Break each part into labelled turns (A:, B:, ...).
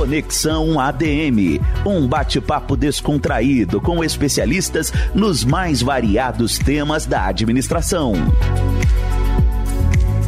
A: Conexão ADM, um bate-papo descontraído com especialistas nos mais variados temas da administração.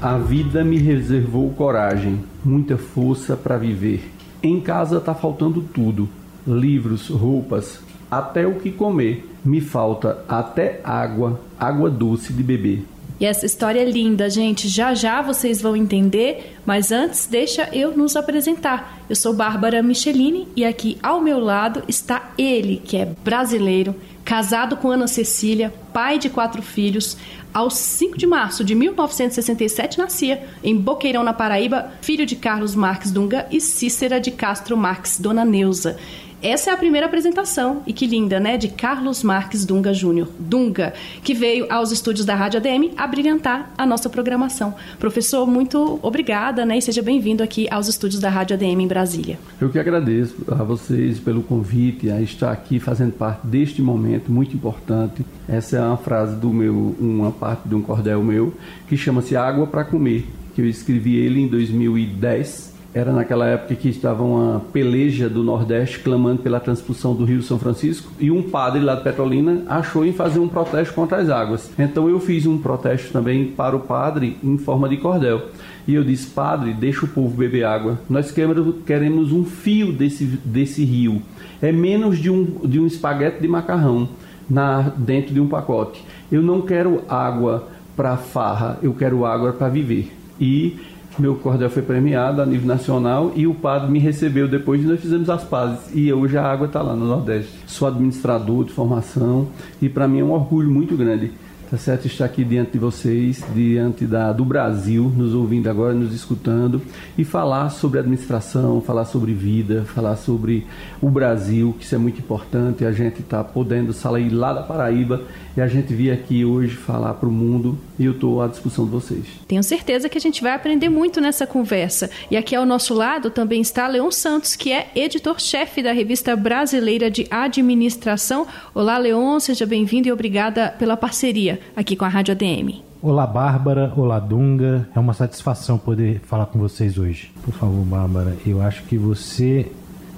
B: A vida me reservou coragem, muita força para viver. Em casa tá faltando tudo: livros, roupas, até o que comer. Me falta até água, água doce de beber.
C: E essa história é linda, gente. Já já vocês vão entender, mas antes deixa eu nos apresentar. Eu sou Bárbara Michelini e aqui ao meu lado está ele, que é brasileiro, casado com Ana Cecília, pai de quatro filhos. Aos 5 de março de 1967 nascia, em Boqueirão, na Paraíba, filho de Carlos Marques Dunga e Cícera de Castro Marques, Dona Neuza. Essa é a primeira apresentação, e que linda, né? De Carlos Marques Dunga Júnior. Dunga, que veio aos estúdios da Rádio ADM a brilhantar a nossa programação. Professor, muito obrigada, né? E seja bem-vindo aqui aos estúdios da Rádio ADM em Brasília.
B: Eu que agradeço a vocês pelo convite, a estar aqui fazendo parte deste momento muito importante. Essa é uma frase do meu, uma parte de um cordel meu, que chama-se Água para Comer, que eu escrevi ele em 2010 era naquela época que estava uma peleja do Nordeste clamando pela transpulsão do Rio São Francisco e um padre lá de Petrolina achou em fazer um protesto contra as águas. Então eu fiz um protesto também para o padre em forma de cordel. E eu disse, padre, deixa o povo beber água. Nós queremos um fio desse, desse rio. É menos de um, de um espaguete de macarrão na, dentro de um pacote. Eu não quero água para farra, eu quero água para viver. E meu cordel foi premiado a nível nacional e o padre me recebeu depois e nós fizemos as pazes. E hoje a água está lá no Nordeste. Sou administrador de formação e para mim é um orgulho muito grande tá certo? Estar aqui diante de vocês, diante da, do Brasil, nos ouvindo agora, nos escutando e falar sobre administração, falar sobre vida, falar sobre o Brasil, que isso é muito importante. A gente está podendo sair lá da Paraíba e a gente vir aqui hoje falar para o mundo e eu estou à disposição de vocês.
C: Tenho certeza que a gente vai aprender muito nessa conversa. E aqui ao nosso lado também está Leon Santos, que é editor-chefe da revista brasileira de administração. Olá, Leon, seja bem-vindo e obrigada pela parceria aqui com a Rádio ADM.
D: Olá, Bárbara. Olá, Dunga. É uma satisfação poder falar com vocês hoje. Por favor, Bárbara, eu acho que você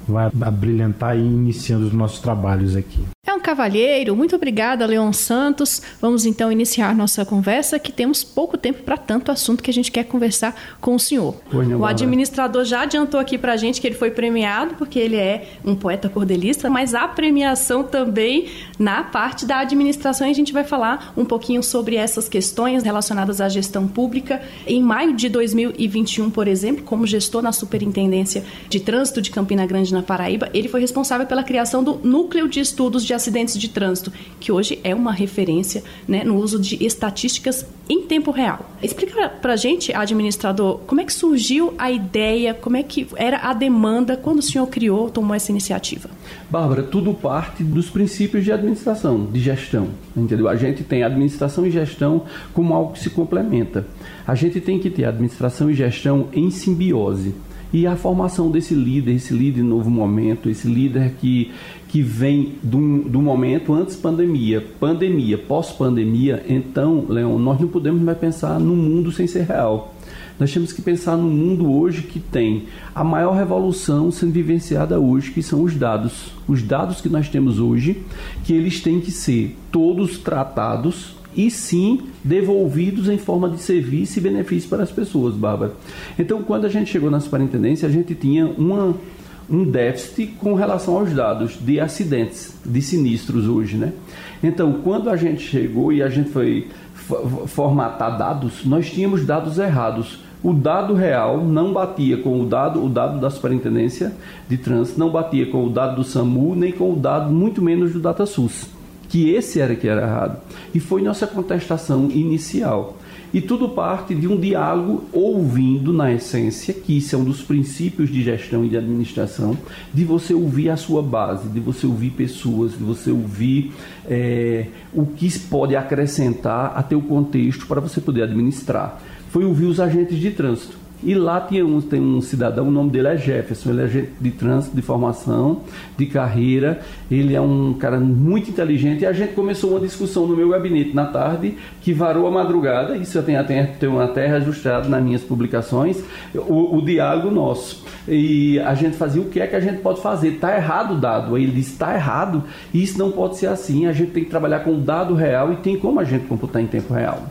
D: vai brilhantar iniciando os nossos trabalhos aqui.
C: Um cavalheiro. Muito obrigada, Leon Santos. Vamos então iniciar nossa conversa, que temos pouco tempo para tanto assunto que a gente quer conversar com o senhor. O administrador já adiantou aqui para a gente que ele foi premiado, porque ele é um poeta cordelista, mas a premiação também na parte da administração. E a gente vai falar um pouquinho sobre essas questões relacionadas à gestão pública. Em maio de 2021, por exemplo, como gestor na Superintendência de Trânsito de Campina Grande, na Paraíba, ele foi responsável pela criação do Núcleo de Estudos de acidentes de trânsito, que hoje é uma referência né, no uso de estatísticas em tempo real. Explica para a gente, administrador, como é que surgiu a ideia, como é que era a demanda quando o senhor criou, tomou essa iniciativa?
B: Bárbara, tudo parte dos princípios de administração, de gestão, entendeu? A gente tem administração e gestão como algo que se complementa. A gente tem que ter administração e gestão em simbiose e a formação desse líder, esse líder novo momento, esse líder que, que vem do, do momento antes pandemia, pandemia, pós-pandemia, então, Leon, nós não podemos mais pensar no mundo sem ser real. Nós temos que pensar no mundo hoje que tem a maior revolução sendo vivenciada hoje, que são os dados. Os dados que nós temos hoje, que eles têm que ser todos tratados e sim devolvidos em forma de serviço e benefício para as pessoas, Bárbara. Então, quando a gente chegou na superintendência, a gente tinha uma, um déficit com relação aos dados de acidentes, de sinistros hoje, né? Então, quando a gente chegou e a gente foi formatar dados, nós tínhamos dados errados. O dado real não batia com o dado, o dado da Superintendência de Trânsito, não batia com o dado do SAMU, nem com o dado, muito menos do DataSUS que esse era que era errado. E foi nossa contestação inicial. E tudo parte de um diálogo ouvindo, na essência, que isso é um dos princípios de gestão e de administração, de você ouvir a sua base, de você ouvir pessoas, de você ouvir é, o que pode acrescentar a teu contexto para você poder administrar. Foi ouvir os agentes de trânsito. E lá tinha um, tem um cidadão, o nome dele é Jefferson, ele é agente de trânsito, de formação, de carreira, ele é um cara muito inteligente. E a gente começou uma discussão no meu gabinete na tarde que varou a madrugada, isso eu tenho, tenho, tenho até registrado nas minhas publicações, o, o diálogo nosso. E a gente fazia o que é que a gente pode fazer, está errado o dado, aí ele disse, está errado, isso não pode ser assim, a gente tem que trabalhar com o dado real e tem como a gente computar em tempo real.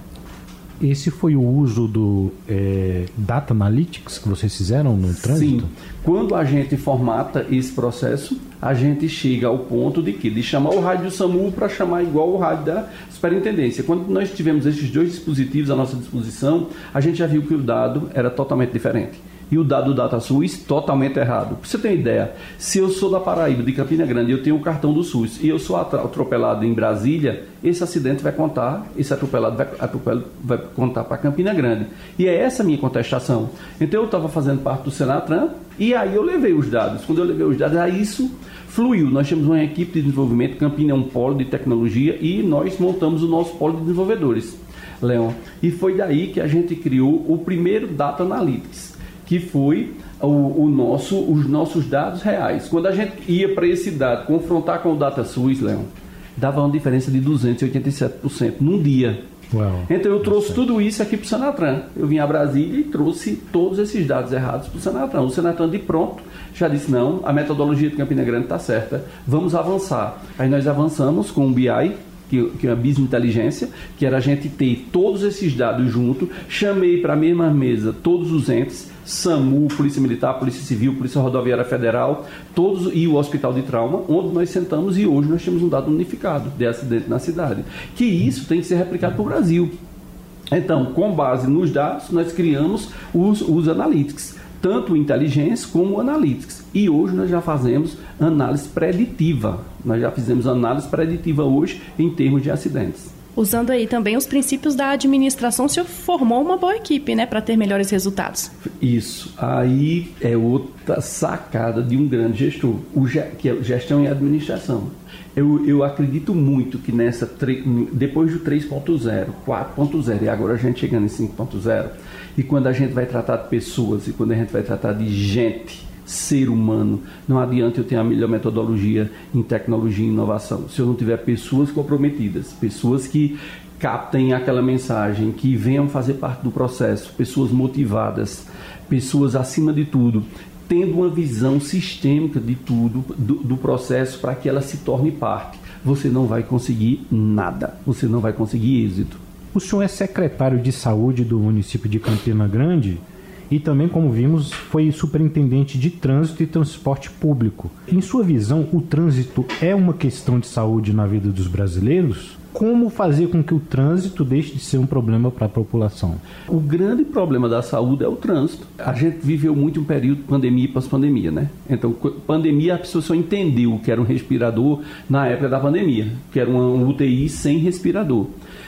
D: Esse foi o uso do é, Data Analytics que vocês fizeram no trânsito?
B: Sim. Quando a gente formata esse processo, a gente chega ao ponto de que de chamar o rádio SAMU para chamar igual o rádio da superintendência. Quando nós tivemos esses dois dispositivos à nossa disposição, a gente já viu que o dado era totalmente diferente e o dado do DataSUS totalmente errado. Para você ter ideia, se eu sou da Paraíba, de Campina Grande, eu tenho um cartão do SUS e eu sou atropelado em Brasília, esse acidente vai contar, esse atropelado vai, atropelado vai contar para Campina Grande. E é essa a minha contestação. Então eu estava fazendo parte do Senatran e aí eu levei os dados. Quando eu levei os dados, aí isso fluiu. Nós temos uma equipe de desenvolvimento, Campina é um polo de tecnologia e nós montamos o nosso polo de desenvolvedores. Leon. E foi daí que a gente criou o primeiro Data Analytics que foi o, o, nosso, os nossos dados reais. Quando a gente ia para esse dado confrontar com o DataSUS, Leon, dava uma diferença de 287% num dia. Uau, então eu trouxe tudo isso aqui para o Senatran. Eu vim a Brasília e trouxe todos esses dados errados para o Senatran. O Senatran de pronto já disse, não, a metodologia de Campina Grande está certa, vamos avançar. Aí nós avançamos com o BI, que, que é a business inteligência, que era a gente ter todos esses dados junto, chamei para a mesma mesa todos os entes, SAMU, Polícia Militar, Polícia Civil, Polícia Rodoviária Federal, todos e o Hospital de Trauma, onde nós sentamos e hoje nós temos um dado unificado de acidente na cidade. Que isso tem que ser replicado para o Brasil. Então, com base nos dados, nós criamos os, os analytics, tanto inteligência como analytics. E hoje nós já fazemos análise preditiva. Nós já fizemos análise preditiva hoje em termos de acidentes.
C: Usando aí também os princípios da administração, senhor formou uma boa equipe, né, para ter melhores resultados.
B: Isso. Aí é outra sacada de um grande gestor, o que é gestão e administração. Eu, eu acredito muito que nessa depois do 3.0, 4.0 e agora a gente chegando em 5.0, e quando a gente vai tratar de pessoas e quando a gente vai tratar de gente, ser humano. Não adianta eu ter a melhor metodologia em tecnologia e inovação se eu não tiver pessoas comprometidas, pessoas que captem aquela mensagem, que venham fazer parte do processo, pessoas motivadas, pessoas acima de tudo tendo uma visão sistêmica de tudo, do, do processo, para que ela se torne parte. Você não vai conseguir nada, você não vai conseguir êxito.
D: O senhor é secretário de saúde do município de Campina Grande e também, como vimos, foi superintendente de trânsito e transporte público. Em sua visão, o trânsito é uma questão de saúde na vida dos brasileiros? Como fazer com que o trânsito deixe de ser um problema para a população?
B: O grande problema da saúde é o trânsito. A gente viveu muito um período de pandemia e pós-pandemia, né? Então, pandemia, a pessoa só entendeu que era um respirador na época da pandemia, que era uma UTI sem respirador.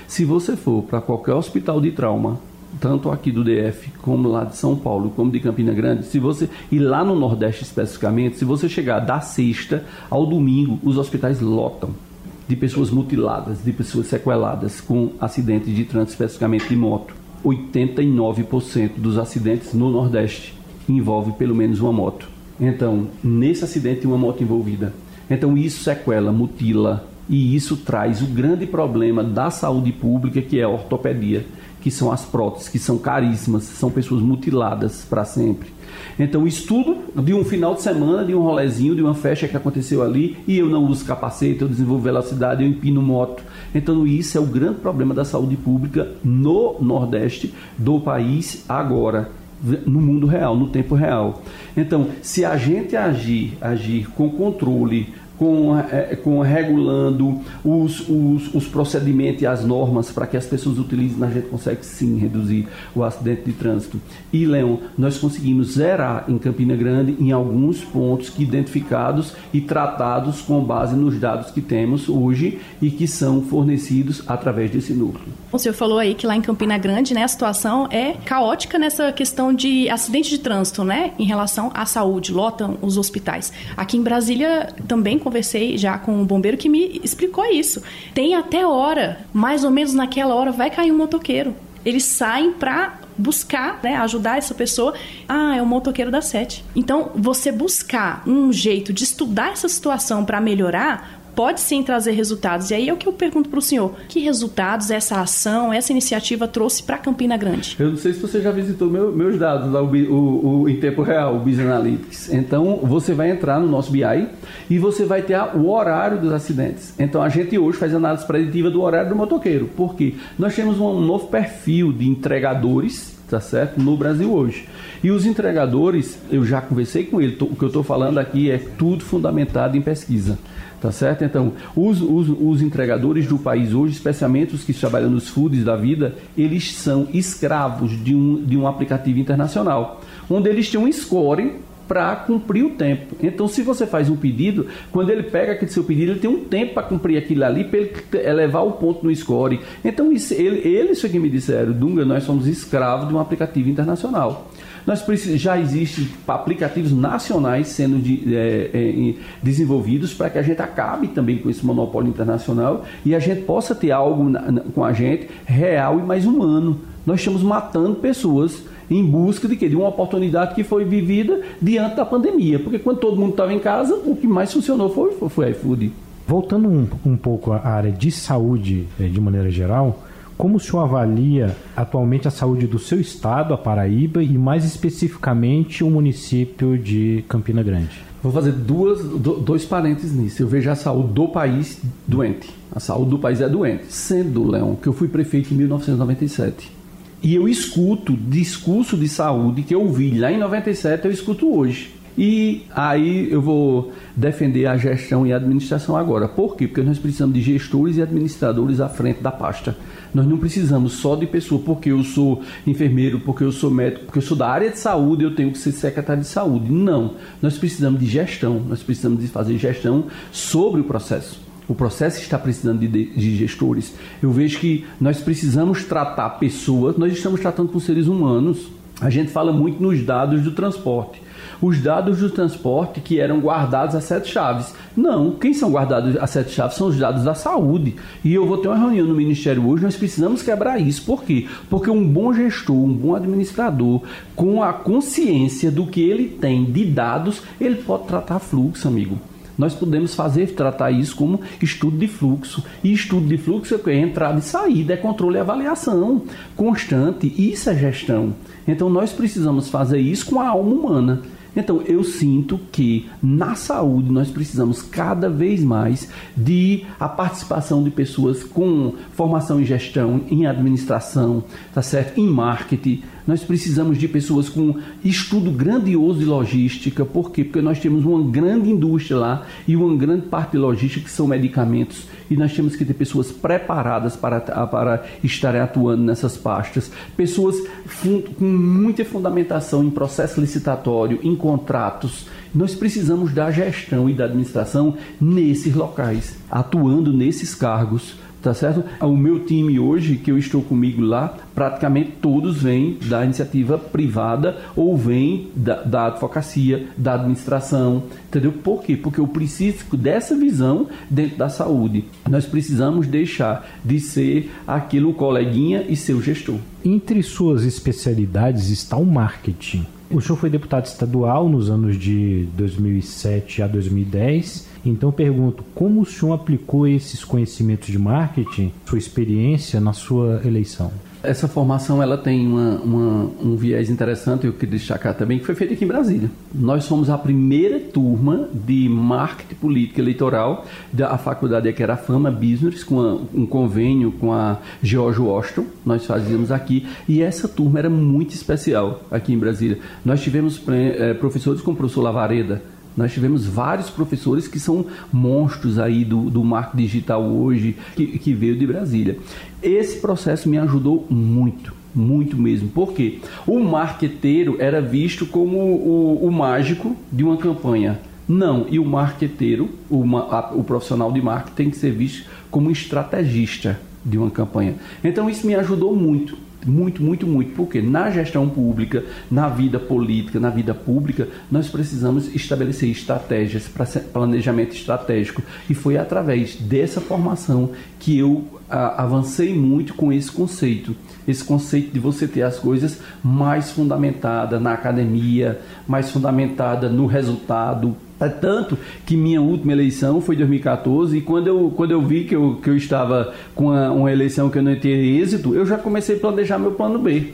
B: Se você for para qualquer hospital de trauma, tanto aqui do DF como lá de São Paulo, como de Campina Grande, se você e lá no Nordeste especificamente, se você chegar da sexta ao domingo, os hospitais lotam de pessoas mutiladas, de pessoas sequeladas com acidentes de trânsito, especificamente de moto. 89% dos acidentes no Nordeste envolve pelo menos uma moto. Então, nesse acidente uma moto envolvida. Então, isso sequela, mutila, e isso traz o grande problema da saúde pública, que é a ortopedia que são as próteses, que são caríssimas, são pessoas mutiladas para sempre. Então, estudo de um final de semana, de um rolezinho, de uma festa que aconteceu ali, e eu não uso capacete, eu desenvolvo velocidade, eu empino moto. Então, isso é o grande problema da saúde pública no Nordeste do país agora no mundo real, no tempo real. Então, se a gente agir, agir com controle, com, é, com regulando os, os, os, procedimentos e as normas para que as pessoas utilizem, a gente consegue sim reduzir o acidente de trânsito. E, Leão, nós conseguimos zerar em Campina Grande em alguns pontos que identificados e tratados com base nos dados que temos hoje e que são fornecidos através desse núcleo.
C: O senhor falou aí que lá em Campina Grande né, a situação é caótica nessa questão de acidente de trânsito, né? Em relação à saúde, lotam os hospitais. Aqui em Brasília também conversei já com um bombeiro que me explicou isso. Tem até hora, mais ou menos naquela hora, vai cair um motoqueiro. Eles saem para buscar, né, ajudar essa pessoa. Ah, é o motoqueiro da sete. Então, você buscar um jeito de estudar essa situação para melhorar, pode sim trazer resultados. E aí é o que eu pergunto para o senhor: que resultados essa ação, essa iniciativa trouxe para Campina Grande?
B: Eu não sei se você já visitou meu, meus dados lá, o, o, o, em tempo real, o Business Analytics. Então, você vai entrar no nosso BI e você vai ter o horário dos acidentes. Então, a gente hoje faz análise preditiva do horário do motoqueiro. Por quê? Nós temos um novo perfil de entregadores tá certo? No Brasil hoje. E os entregadores, eu já conversei com ele, o que eu estou falando aqui é tudo fundamentado em pesquisa. Tá certo? Então, os, os, os, entregadores do país hoje, especialmente os que trabalham nos foods da vida, eles são escravos de um, de um aplicativo internacional, onde eles têm um score para cumprir o tempo. Então, se você faz um pedido, quando ele pega aquele seu pedido, ele tem um tempo para cumprir aquilo ali, para ele elevar o ponto no score. Então, isso, ele, eles foi que me disseram, Dunga, nós somos escravos de um aplicativo internacional. Nós já existem aplicativos nacionais sendo de, é, é, desenvolvidos para que a gente acabe também com esse monopólio internacional e a gente possa ter algo na, na, com a gente real e mais humano. Nós estamos matando pessoas em busca de? De uma oportunidade que foi vivida diante da pandemia. Porque quando todo mundo estava em casa, o que mais funcionou foi, o iFood.
D: Voltando um, um pouco à área de saúde é, de maneira geral, como o senhor avalia atualmente a saúde do seu estado, a Paraíba, e mais especificamente o município de Campina Grande?
B: Vou fazer duas, dois parênteses nisso. Eu vejo a saúde do país doente. A saúde do país é doente. Sendo, Leão, que eu fui prefeito em 1997. E eu escuto discurso de saúde que eu ouvi lá em 97, eu escuto hoje. E aí eu vou defender a gestão e a administração agora. Por quê? Porque nós precisamos de gestores e administradores à frente da pasta. Nós não precisamos só de pessoa, porque eu sou enfermeiro, porque eu sou médico, porque eu sou da área de saúde, eu tenho que ser secretário de saúde. Não. Nós precisamos de gestão, nós precisamos de fazer gestão sobre o processo. O processo está precisando de, de, gestores. Eu vejo que nós precisamos tratar pessoas, nós estamos tratando com seres humanos. A gente fala muito nos dados do transporte os dados do transporte que eram guardados a sete chaves. Não, quem são guardados a sete chaves são os dados da saúde. E eu vou ter uma reunião no Ministério hoje, nós precisamos quebrar isso. Por quê? Porque um bom gestor, um bom administrador, com a consciência do que ele tem de dados, ele pode tratar fluxo, amigo nós podemos fazer tratar isso como estudo de fluxo. E estudo de fluxo é entrada e saída, é controle e avaliação constante. Isso é gestão. Então nós precisamos fazer isso com a alma humana. Então, eu sinto que na saúde nós precisamos cada vez mais de a participação de pessoas com formação em gestão, em administração, tá certo? Em marketing. Nós precisamos de pessoas com estudo grandioso de logística. Por quê? Porque nós temos uma grande indústria lá e uma grande parte de logística que são medicamentos e nós temos que ter pessoas preparadas para, para estarem atuando nessas pastas, pessoas com muita fundamentação em processo licitatório, em contratos. Nós precisamos da gestão e da administração nesses locais, atuando nesses cargos tá certo? O meu time hoje, que eu estou comigo lá, praticamente todos vêm da iniciativa privada ou vêm da, da advocacia, da administração, entendeu? Por quê? Porque eu preciso dessa visão dentro da saúde. Nós precisamos deixar de ser aquilo coleguinha e ser o gestor.
D: Entre suas especialidades está o marketing. O senhor foi deputado estadual nos anos de 2007 a 2010 então pergunto, como o senhor aplicou esses conhecimentos de marketing, sua experiência na sua eleição?
B: Essa formação ela tem uma, uma, um viés interessante, eu queria destacar também, que foi feita aqui em Brasília. Nós somos a primeira turma de marketing política eleitoral da faculdade que era a Fama Business, com a, um convênio com a George Washington, nós fazíamos aqui, e essa turma era muito especial aqui em Brasília. Nós tivemos é, professores como o professor Lavareda, nós tivemos vários professores que são monstros aí do, do marco digital hoje, que, que veio de Brasília. Esse processo me ajudou muito muito mesmo. Por quê? O marqueteiro era visto como o, o mágico de uma campanha. Não, e o marqueteiro, o, o profissional de marketing tem que ser visto como estrategista de uma campanha. Então isso me ajudou muito Muito, muito, muito. Porque na gestão pública, na vida política, na vida pública, nós precisamos estabelecer estratégias planejamento estratégico. E foi através dessa formação que eu a, avancei muito com esse conceito. Esse conceito de você ter as coisas mais fundamentadas na academia, mais fundamentada no resultado, é tanto que minha última eleição foi em 2014 e quando eu, quando eu vi que eu, que eu estava com uma, uma eleição que eu não ter êxito, eu já comecei a planejar meu plano B.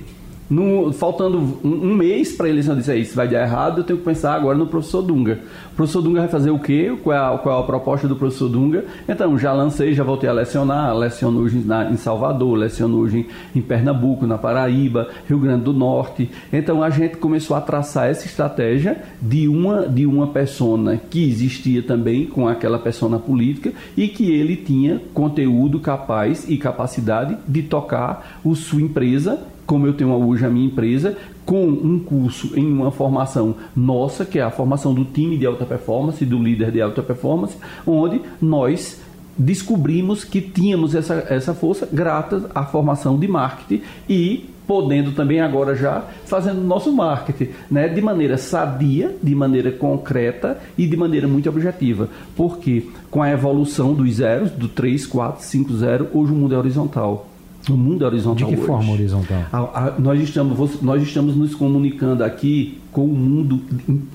B: No, faltando um, um mês para a eleição, eu disse: Isso vai dar errado, eu tenho que pensar agora no professor Dunga. O professor Dunga vai fazer o quê? Qual é, a, qual é a proposta do professor Dunga? Então, já lancei, já voltei a lecionar. Leciono hoje na, em Salvador, leciono hoje em Pernambuco, na Paraíba, Rio Grande do Norte. Então, a gente começou a traçar essa estratégia de uma, de uma persona que existia também com aquela persona política e que ele tinha conteúdo capaz e capacidade de tocar o sua empresa como eu tenho hoje a minha empresa, com um curso em uma formação nossa, que é a formação do time de alta performance, do líder de alta performance, onde nós descobrimos que tínhamos essa, essa força graças à formação de marketing e podendo também agora já fazendo nosso marketing, né, de maneira sadia, de maneira concreta e de maneira muito objetiva. Porque com a evolução dos zeros, do 3, 4, 5, 0, hoje o mundo é horizontal. O mundo é horizontal.
D: De que
B: hoje.
D: forma horizontal?
B: A, a, nós, estamos, nós estamos nos comunicando aqui com o mundo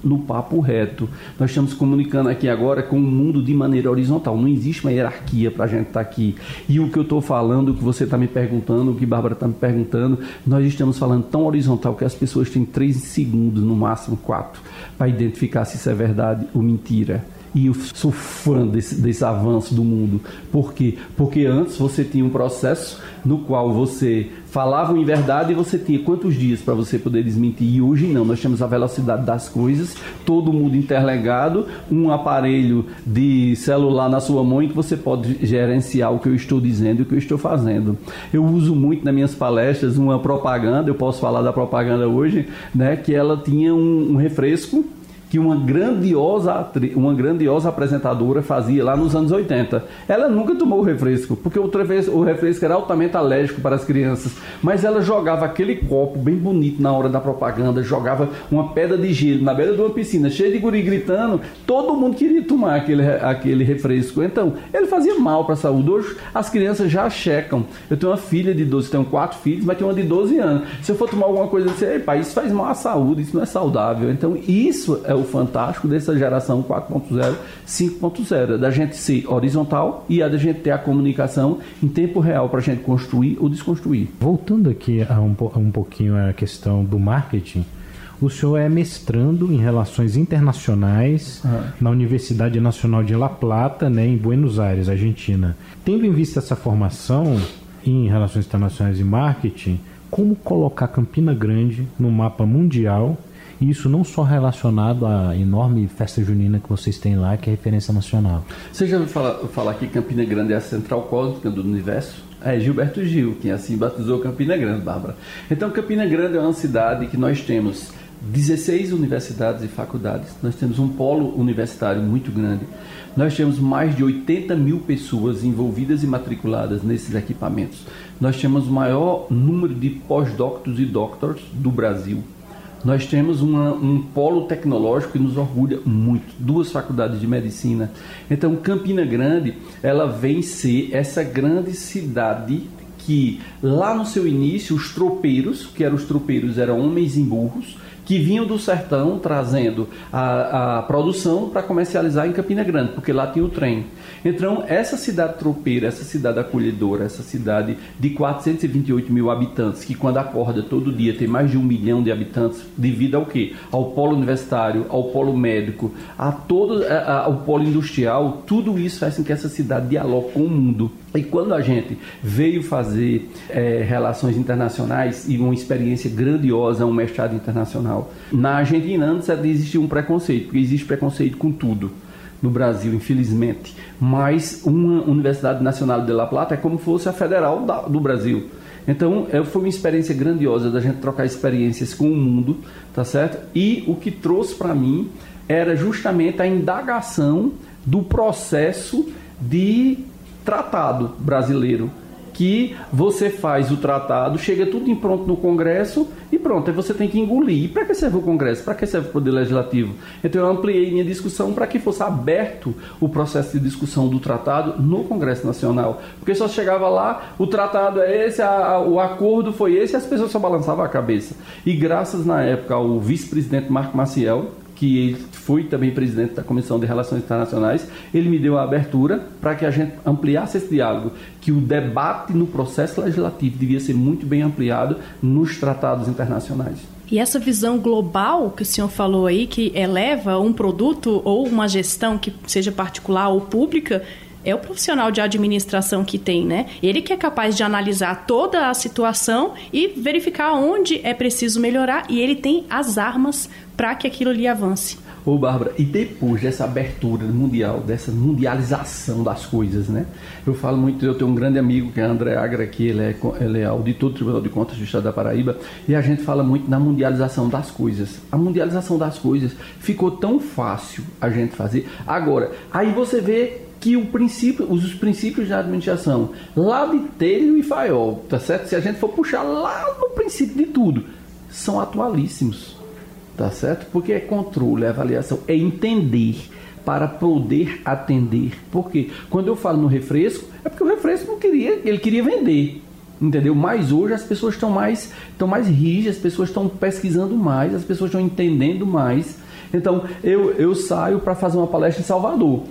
B: no papo reto. Nós estamos comunicando aqui agora com o mundo de maneira horizontal. Não existe uma hierarquia para a gente estar tá aqui. E o que eu estou falando, o que você está me perguntando, o que Bárbara está me perguntando, nós estamos falando tão horizontal que as pessoas têm três segundos, no máximo quatro, para identificar se isso é verdade ou mentira. E eu sou fã desse, desse avanço do mundo. Por quê? Porque antes você tinha um processo no qual você falava em verdade e você tinha quantos dias para você poder desmentir. E hoje não, nós temos a velocidade das coisas, todo mundo interligado, um aparelho de celular na sua mão em que você pode gerenciar o que eu estou dizendo e o que eu estou fazendo. Eu uso muito nas minhas palestras uma propaganda, eu posso falar da propaganda hoje, né, que ela tinha um, um refresco que uma grandiosa, uma grandiosa apresentadora fazia lá nos anos 80. Ela nunca tomou o refresco, porque o refresco, o refresco era altamente alérgico para as crianças, mas ela jogava aquele copo bem bonito na hora da propaganda, jogava uma pedra de gelo na beira de uma piscina, cheia de guri gritando, todo mundo queria tomar aquele, aquele refresco. Então, ele fazia mal para a saúde. Hoje, as crianças já checam. Eu tenho uma filha de 12, tenho quatro filhos, mas tenho uma de 12 anos. Se eu for tomar alguma coisa, eu sei, pai, isso faz mal à saúde, isso não é saudável. Então, isso é o fantástico dessa geração 4.0, 5.0, da gente ser horizontal e a da gente ter a comunicação em tempo real para a gente construir ou desconstruir.
D: Voltando aqui a um, um pouquinho a questão do marketing, o senhor é mestrando em relações internacionais uhum. na Universidade Nacional de La Plata, né, em Buenos Aires, Argentina. Tendo em vista essa formação em relações internacionais e marketing, como colocar Campina Grande no mapa mundial isso não só relacionado à enorme festa junina que vocês têm lá, que é referência nacional.
B: Você já ouviu falar, falar que Campina Grande é a central cósmica do universo? É Gilberto Gil, quem assim batizou Campina Grande, Bárbara. Então, Campina Grande é uma cidade que nós temos 16 universidades e faculdades, nós temos um polo universitário muito grande, nós temos mais de 80 mil pessoas envolvidas e matriculadas nesses equipamentos, nós temos o maior número de pós-doctors e doctors do Brasil, nós temos uma, um polo tecnológico que nos orgulha muito, duas faculdades de medicina. Então, Campina Grande, ela vem ser essa grande cidade que lá no seu início os tropeiros, que eram os tropeiros, eram homens em burros, que vinham do sertão trazendo a, a produção para comercializar em Campina Grande, porque lá tinha o trem. Então, essa cidade tropeira, essa cidade acolhedora, essa cidade de 428 mil habitantes, que quando acorda todo dia tem mais de um milhão de habitantes, devido ao quê? Ao polo universitário, ao polo médico, a todo a, ao polo industrial, tudo isso faz com que essa cidade dialogue com o mundo. E quando a gente veio fazer é, relações internacionais e uma experiência grandiosa, um mestrado internacional, na Argentina antes existia um preconceito, porque existe preconceito com tudo no Brasil, infelizmente. Mas uma Universidade Nacional de La Plata é como se fosse a federal da, do Brasil. Então, é, foi uma experiência grandiosa da gente trocar experiências com o mundo, tá certo? E o que trouxe para mim era justamente a indagação do processo de tratado brasileiro que você faz o tratado, chega tudo em pronto no Congresso e pronto, aí você tem que engolir. Para que serve o Congresso? Para que serve o Poder Legislativo? Então eu ampliei minha discussão para que fosse aberto o processo de discussão do tratado no Congresso Nacional. Porque só chegava lá, o tratado é esse, a, a, o acordo foi esse e as pessoas só balançavam a cabeça. E graças na época ao vice-presidente Marco Maciel, que foi também presidente da Comissão de Relações Internacionais, ele me deu a abertura para que a gente ampliasse esse diálogo, que o debate no processo legislativo devia ser muito bem ampliado nos tratados internacionais.
C: E essa visão global que o senhor falou aí, que eleva um produto ou uma gestão que seja particular ou pública, é o profissional de administração que tem, né? Ele que é capaz de analisar toda a situação e verificar onde é preciso melhorar e ele tem as armas para que aquilo lhe avance.
B: Ô, Bárbara, e depois dessa abertura mundial, dessa mundialização das coisas, né? Eu falo muito, eu tenho um grande amigo que é André Agra, que ele é, ele é auditor do Tribunal de Contas do Estado da Paraíba, e a gente fala muito na mundialização das coisas. A mundialização das coisas ficou tão fácil a gente fazer. Agora, aí você vê que o princípio, os princípios da administração, lá de Telho e Faiol, tá certo? Se a gente for puxar lá no princípio de tudo, são atualíssimos tá certo? Porque é controle, é avaliação, é entender para poder atender. Porque quando eu falo no refresco, é porque o refresco não queria, ele queria vender. Entendeu? Mas hoje as pessoas estão mais, estão mais rígidas, as pessoas estão pesquisando mais, as pessoas estão entendendo mais. Então, eu, eu saio para fazer uma palestra em Salvador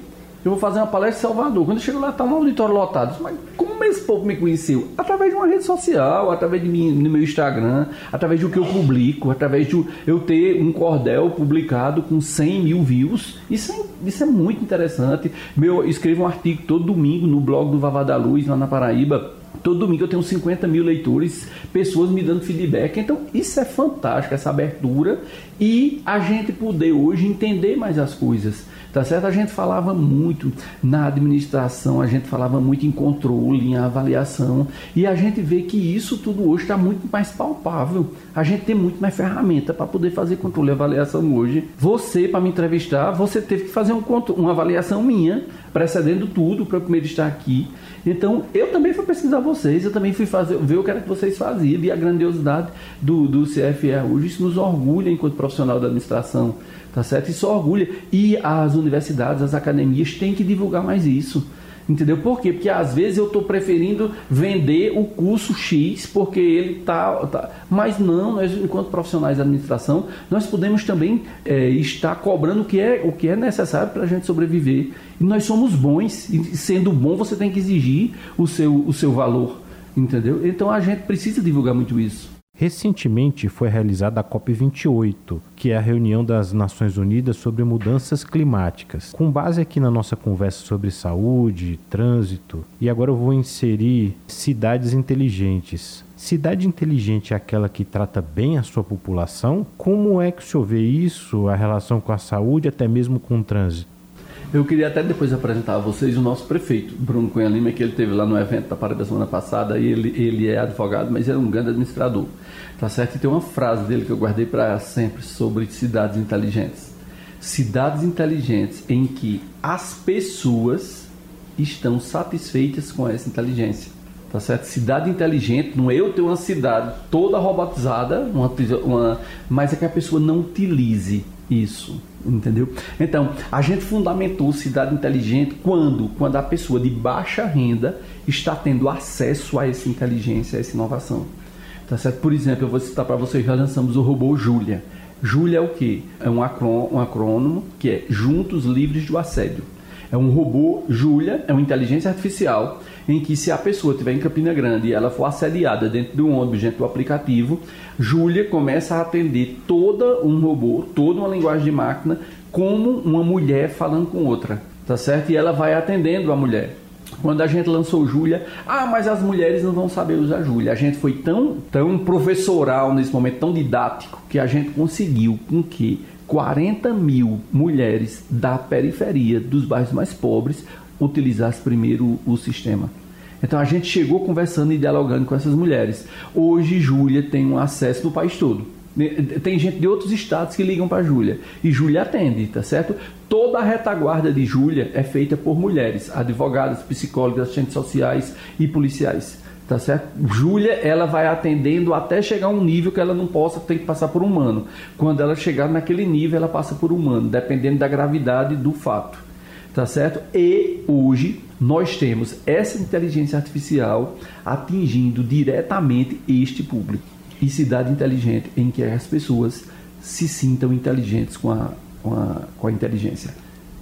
B: eu vou fazer uma palestra em Salvador. Quando eu chego lá, está um auditório lotado. Mas como esse povo me conheceu? Através de uma rede social, através de mim, no meu Instagram, através do que eu publico, através de eu ter um cordel publicado com 100 mil views. Isso é, isso é muito interessante. Meu, eu escrevo um artigo todo domingo no blog do Vavá da Luz, lá na Paraíba. Todo domingo eu tenho 50 mil leitores, pessoas me dando feedback. Então, isso é fantástico, essa abertura e a gente poder hoje entender mais as coisas. Tá certo? A gente falava muito na administração, a gente falava muito em controle, em avaliação, e a gente vê que isso tudo hoje está muito mais palpável. A gente tem muito mais ferramenta para poder fazer controle e avaliação hoje. Você, para me entrevistar, você teve que fazer um, uma avaliação minha, precedendo tudo para eu primeiro estar aqui. Então, eu também fui pesquisar vocês, eu também fui fazer, ver o que era que vocês faziam, vi a grandiosidade do, do CFE hoje. Isso nos orgulha enquanto profissional da administração tá certo? Isso orgulha. E as universidades, as academias têm que divulgar mais isso. Entendeu? Por quê? Porque às vezes eu estou preferindo vender o curso X porque ele está. Tá... Mas não, nós, enquanto profissionais da administração, nós podemos também é, estar cobrando o que é, o que é necessário para a gente sobreviver. E nós somos bons, e sendo bom, você tem que exigir o seu, o seu valor. Entendeu? Então a gente precisa divulgar muito isso.
D: Recentemente foi realizada a COP28, que é a reunião das Nações Unidas sobre mudanças climáticas. Com base aqui na nossa conversa sobre saúde, trânsito, e agora eu vou inserir cidades inteligentes. Cidade inteligente é aquela que trata bem a sua população? Como é que o senhor vê isso, a relação com a saúde, até mesmo com o trânsito?
B: Eu queria até depois apresentar a vocês o nosso prefeito, Bruno Cunha Lima, que ele teve lá no evento da Paraíba semana passada, e ele, ele é advogado, mas é um grande administrador. Tá certo? E tem uma frase dele que eu guardei para sempre sobre cidades inteligentes. Cidades inteligentes em que as pessoas estão satisfeitas com essa inteligência. Tá certo? Cidade inteligente, não é eu ter uma cidade toda robotizada, uma, uma, mas é que a pessoa não utilize isso, entendeu? Então, a gente fundamentou cidade inteligente quando? Quando a pessoa de baixa renda está tendo acesso a essa inteligência, a essa inovação. Tá certo? Por exemplo, eu vou citar para vocês, já lançamos o robô Júlia. Júlia é o que? É um, acrônimo que é Juntos Livres do Assédio. É um robô, Júlia, é uma inteligência artificial em que se a pessoa estiver em Campina Grande e ela for assediada dentro de um ônibus, dentro do aplicativo, Júlia começa a atender toda um robô, toda uma linguagem de máquina, como uma mulher falando com outra, tá certo? E ela vai atendendo a mulher. Quando a gente lançou Júlia, ah, mas as mulheres não vão saber usar Júlia. A gente foi tão, tão professoral nesse momento, tão didático, que a gente conseguiu com que 40 mil mulheres da periferia, dos bairros mais pobres, utilizassem primeiro o sistema. Então a gente chegou conversando e dialogando com essas mulheres. Hoje, Júlia tem um acesso no país todo. Tem gente de outros estados que ligam para Júlia. E Júlia atende, tá certo? Toda a retaguarda de Júlia é feita por mulheres, advogadas, psicólogas, assistentes sociais e policiais. Tá certo? Júlia, ela vai atendendo até chegar a um nível que ela não possa ter que passar por humano. Quando ela chegar naquele nível, ela passa por humano, dependendo da gravidade do fato, tá certo? E hoje nós temos essa inteligência artificial atingindo diretamente este público. E cidade inteligente em que as pessoas se sintam inteligentes com a, com a, com a inteligência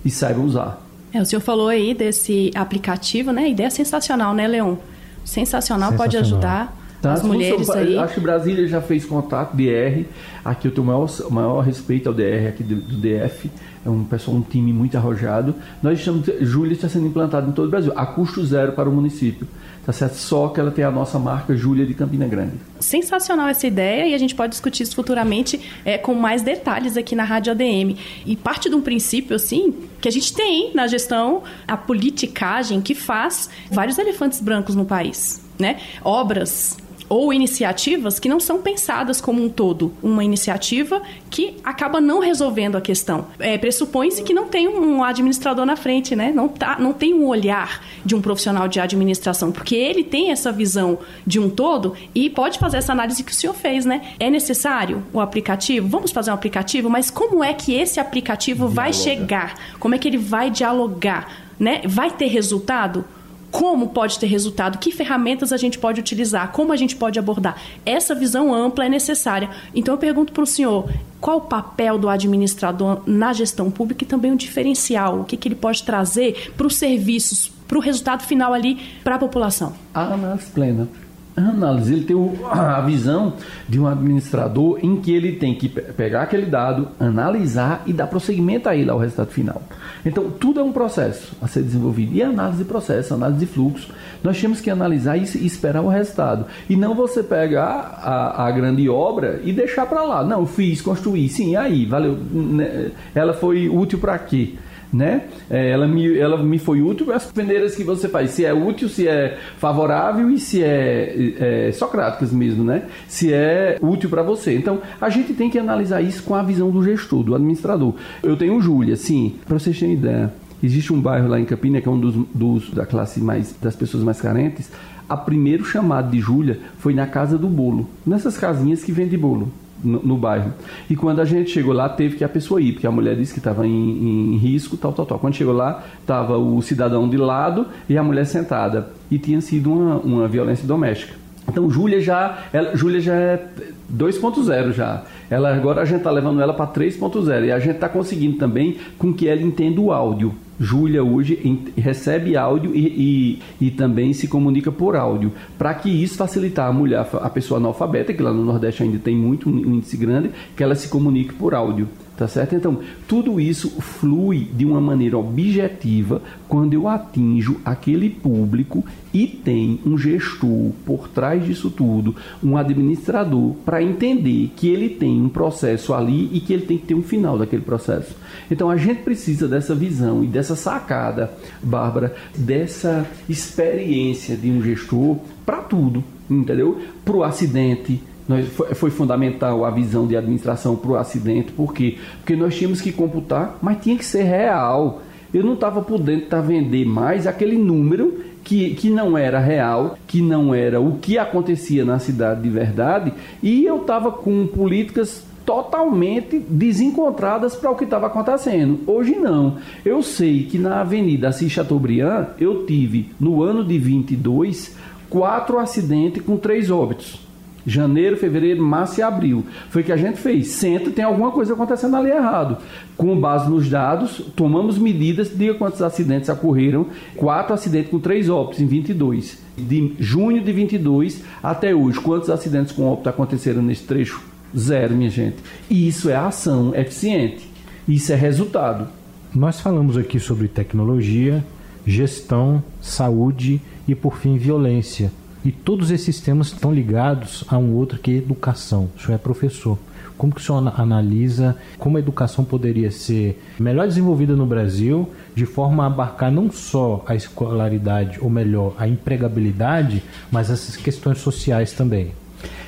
B: e saibam usar.
C: É, o senhor falou aí desse aplicativo, né? Ideia sensacional, né, Leon? Sensacional, sensacional. pode ajudar tá, as mulheres aí.
B: Acho que Brasília já fez contato, DR. Aqui eu tenho o maior, maior respeito ao DR aqui do, do, DF. É um pessoal, um time muito arrojado. Nós estamos, Júlia está sendo implantada em todo o Brasil, a custo zero para o município tá certo? Só que ela tem a nossa marca Júlia de Campina Grande.
C: Sensacional essa ideia e a gente pode discutir isso futuramente é, com mais detalhes aqui na Rádio ADM. E parte de um princípio, assim, que a gente tem na gestão, a politicagem que faz vários elefantes brancos no país. Né? Obras ou iniciativas que não são pensadas como um todo. Uma iniciativa que acaba não resolvendo a questão. É, Pressupõe-se que não tem um administrador na frente, né? Não, tá, não tem um olhar de um profissional de administração, porque ele tem essa visão de um todo e pode fazer essa análise que o senhor fez, né? É necessário o aplicativo? Vamos fazer um aplicativo, mas como é que esse aplicativo Dialoga. vai chegar? Como é que ele vai dialogar? Né? Vai ter resultado? Como pode ter resultado, que ferramentas a gente pode utilizar, como a gente pode abordar. Essa visão ampla é necessária. Então eu pergunto para o senhor, qual o papel do administrador na gestão pública e também um diferencial, o que, que ele pode trazer para os serviços, para o resultado final ali para a população?
B: Análise plena análise, ele tem a visão de um administrador em que ele tem que pegar aquele dado, analisar e dar prosseguimento a ele ao resultado final. Então, tudo é um processo a ser desenvolvido. E análise de processo, análise de fluxo, nós temos que analisar e esperar o resultado. E não você pegar a, a grande obra e deixar para lá. Não, fiz, construí, sim, aí, valeu. Né, ela foi útil para quê? Né? É, ela, me, ela me foi útil as peneiras que você faz, se é útil, se é favorável e se é, é socráticas mesmo, né? Se é útil para você. Então, a gente tem que analisar isso com a visão do gestor, do administrador. Eu tenho Júlia, sim, para vocês terem ideia. Existe um bairro lá em Campina que é um dos, dos da classe mais das pessoas mais carentes. A primeiro chamado de Júlia foi na casa do bolo, nessas casinhas que vendem bolo no, no, bairro. E quando a gente chegou lá, teve que a pessoa ir, porque a mulher disse que estava em, em, risco, tal, tal, tal. Quando chegou lá, estava o cidadão de lado e a mulher sentada. E tinha sido uma, uma violência doméstica. Então, Júlia já, Júlia já é 2.0 já. Ela agora a gente está levando ela para 3.0 e a gente está conseguindo também com que ela entenda o áudio. Júlia hoje recebe áudio e, e, e, também se comunica por áudio, para que isso facilitar a mulher, a pessoa analfabeta, que lá no Nordeste ainda tem muito, um índice grande, que ela se comunique por áudio. Tá certo? Então, tudo isso flui de uma maneira objetiva quando eu atinjo aquele público e tem um gestor por trás disso tudo, um administrador, para entender que ele tem um processo ali e que ele tem que ter um final daquele processo. Então, a gente precisa dessa visão e dessa sacada, Bárbara, dessa experiência de um gestor para tudo, entendeu? Para o acidente nós, foi, foi, fundamental a visão de administração para o acidente, por quê? Porque nós tínhamos que computar, mas tinha que ser real. Eu não estava podendo tá, vender mais aquele número que, que não era real, que não era o que acontecia na cidade de verdade, e eu estava com políticas totalmente desencontradas para o que estava acontecendo. Hoje não. Eu sei que na Avenida Assis Chateaubriand eu tive, no ano de 22, quatro acidentes com três óbitos. Janeiro, fevereiro, março e abril. Foi o que a gente fez. Senta, tem alguma coisa acontecendo ali errado. Com base nos dados, tomamos medidas, diga quantos acidentes ocorreram. Quatro acidentes com três óbitos em 22. De junho de 22 até hoje, quantos acidentes com óbito aconteceram nesse trecho? Zero, minha gente. E isso é ação eficiente. Isso é resultado.
D: Nós falamos aqui sobre tecnologia, gestão, saúde e, por fim, violência. E todos esses temas estão ligados a um outro que é educação. O senhor é professor. Como que o senhor analisa como a educação poderia ser melhor desenvolvida no Brasil, de forma a abarcar não só a escolaridade, ou melhor, a empregabilidade, mas essas questões sociais também?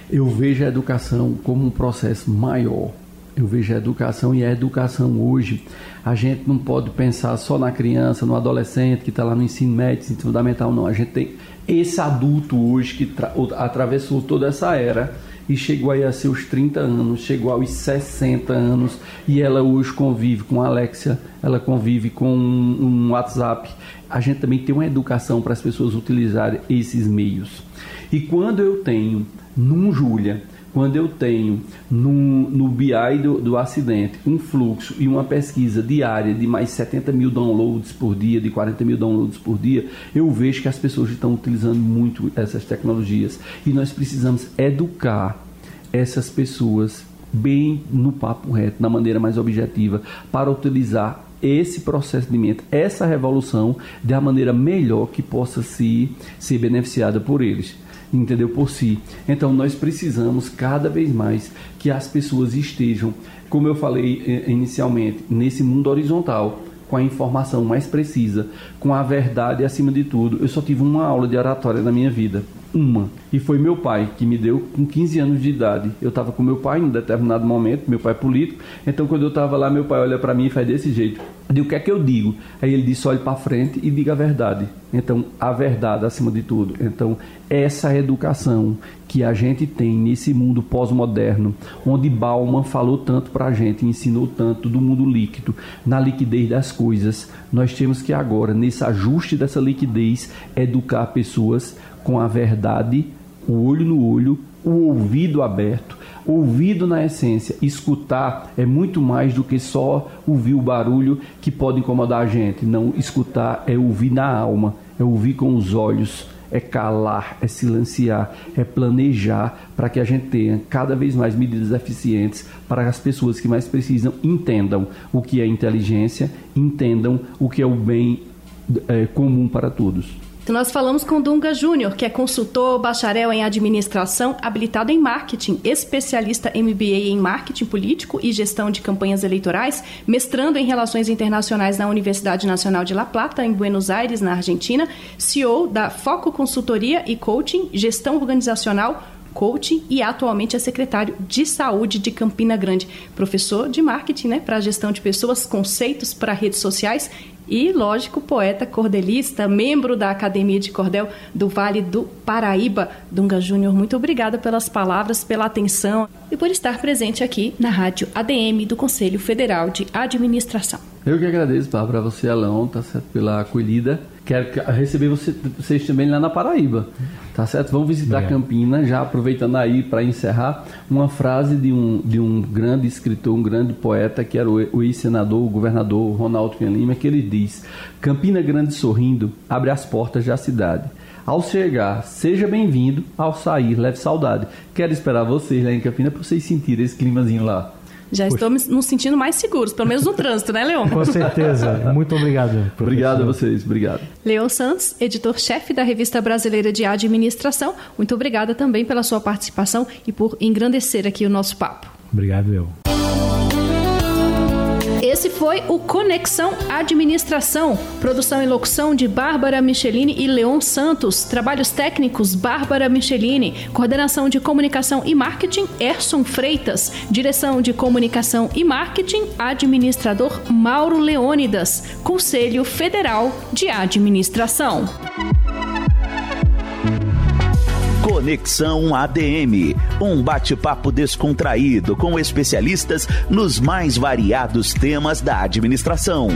B: Eu vejo a educação como um processo maior Eu vejo a educação e a educação hoje, a gente não pode pensar só na criança, no adolescente que está lá no ensino médio, ensino fundamental, não. A gente tem esse adulto hoje que atravessou toda essa era e chegou aí a seus 30 anos, chegou aos 60 anos e ela hoje convive com a Alexia, ela convive com um, um WhatsApp. A gente também tem uma educação para as pessoas utilizarem esses meios. E quando eu tenho num Júlia quando eu tenho no, no BI do, do acidente um fluxo e uma pesquisa diária de mais 70 mil downloads por dia, de 40 mil downloads por dia, eu vejo que as pessoas estão utilizando muito essas tecnologias. E nós precisamos educar essas pessoas bem no papo reto, na maneira mais objetiva, para utilizar esse procedimento, essa revolução da maneira melhor que possa se ser beneficiada por eles entendeu? Por si. Então nós precisamos cada vez mais que as pessoas estejam, como eu falei eh, inicialmente, nesse mundo horizontal, com a informação mais precisa, com a verdade acima de tudo. Eu só tive uma aula de oratória na minha vida, uma, e foi meu pai que me deu com 15 anos de idade. Eu estava com meu pai em um determinado momento, meu pai é político, então quando eu estava lá, meu pai olha para mim e faz desse jeito. De o que é que eu digo? Aí ele disse: olhe para frente e diga a verdade. Então, a verdade acima de tudo. Então, essa educação que a gente tem nesse mundo pós-moderno, onde Bauman falou tanto para a gente, ensinou tanto do mundo líquido, na liquidez das coisas, nós temos que agora, nesse ajuste dessa liquidez, educar pessoas com a verdade, o olho no olho, o ouvido aberto Ouvido na essência, escutar é muito mais do que só ouvir o barulho que pode incomodar a gente. Não, escutar é ouvir na alma, é ouvir com os olhos, é calar, é silenciar, é planejar para que a gente tenha cada vez mais medidas eficientes para que as pessoas que mais precisam entendam o que é inteligência, entendam o que é o bem é, comum para todos.
C: Nós falamos com Dunga Júnior, que é consultor, bacharel em administração, habilitado em marketing, especialista MBA em marketing político e gestão de campanhas eleitorais, mestrando em relações internacionais na Universidade Nacional de La Plata, em Buenos Aires, na Argentina, CEO da Foco Consultoria e Coaching, Gestão Organizacional, coaching e atualmente é secretário de saúde de Campina Grande, professor de marketing, né, para gestão de pessoas, conceitos para redes sociais e, lógico, poeta cordelista, membro da Academia de Cordel do Vale do Paraíba. Dunga Júnior, muito obrigada pelas palavras, pela atenção e por estar presente aqui na Rádio ADM do Conselho Federal de Administração.
B: Eu que agradeço, para você, Alão, tá certo, pela acolhida. Quero receber você, vocês também lá na Paraíba, tá certo? Vamos visitar é. Campinas, já aproveitando aí para encerrar, uma frase de um, de um grande escritor, um grande poeta, que era o ex-senador, o governador Ronaldo Lima, que ele diz: Campina Grande sorrindo abre as portas da cidade. Ao chegar, seja bem-vindo. Ao sair, leve saudade. Quero esperar vocês lá em Campinas para vocês sentirem esse climazinho lá.
C: Já Poxa. estou nos sentindo mais seguros, pelo menos no trânsito, né, Leon?
D: Com certeza. Muito obrigado. Professor.
B: Obrigado a vocês. Obrigado.
C: Leon Santos, editor-chefe da Revista Brasileira de Administração. Muito obrigada também pela sua participação e por engrandecer aqui o nosso papo.
D: Obrigado, eu.
C: Esse foi o Conexão Administração. Produção e locução de Bárbara Michelini e Leon Santos. Trabalhos técnicos Bárbara Michelini. Coordenação de comunicação e marketing Erson Freitas. Direção de comunicação e marketing administrador Mauro Leônidas. Conselho Federal de Administração.
A: Conexão ADM, um bate-papo descontraído com especialistas nos mais variados temas da administração.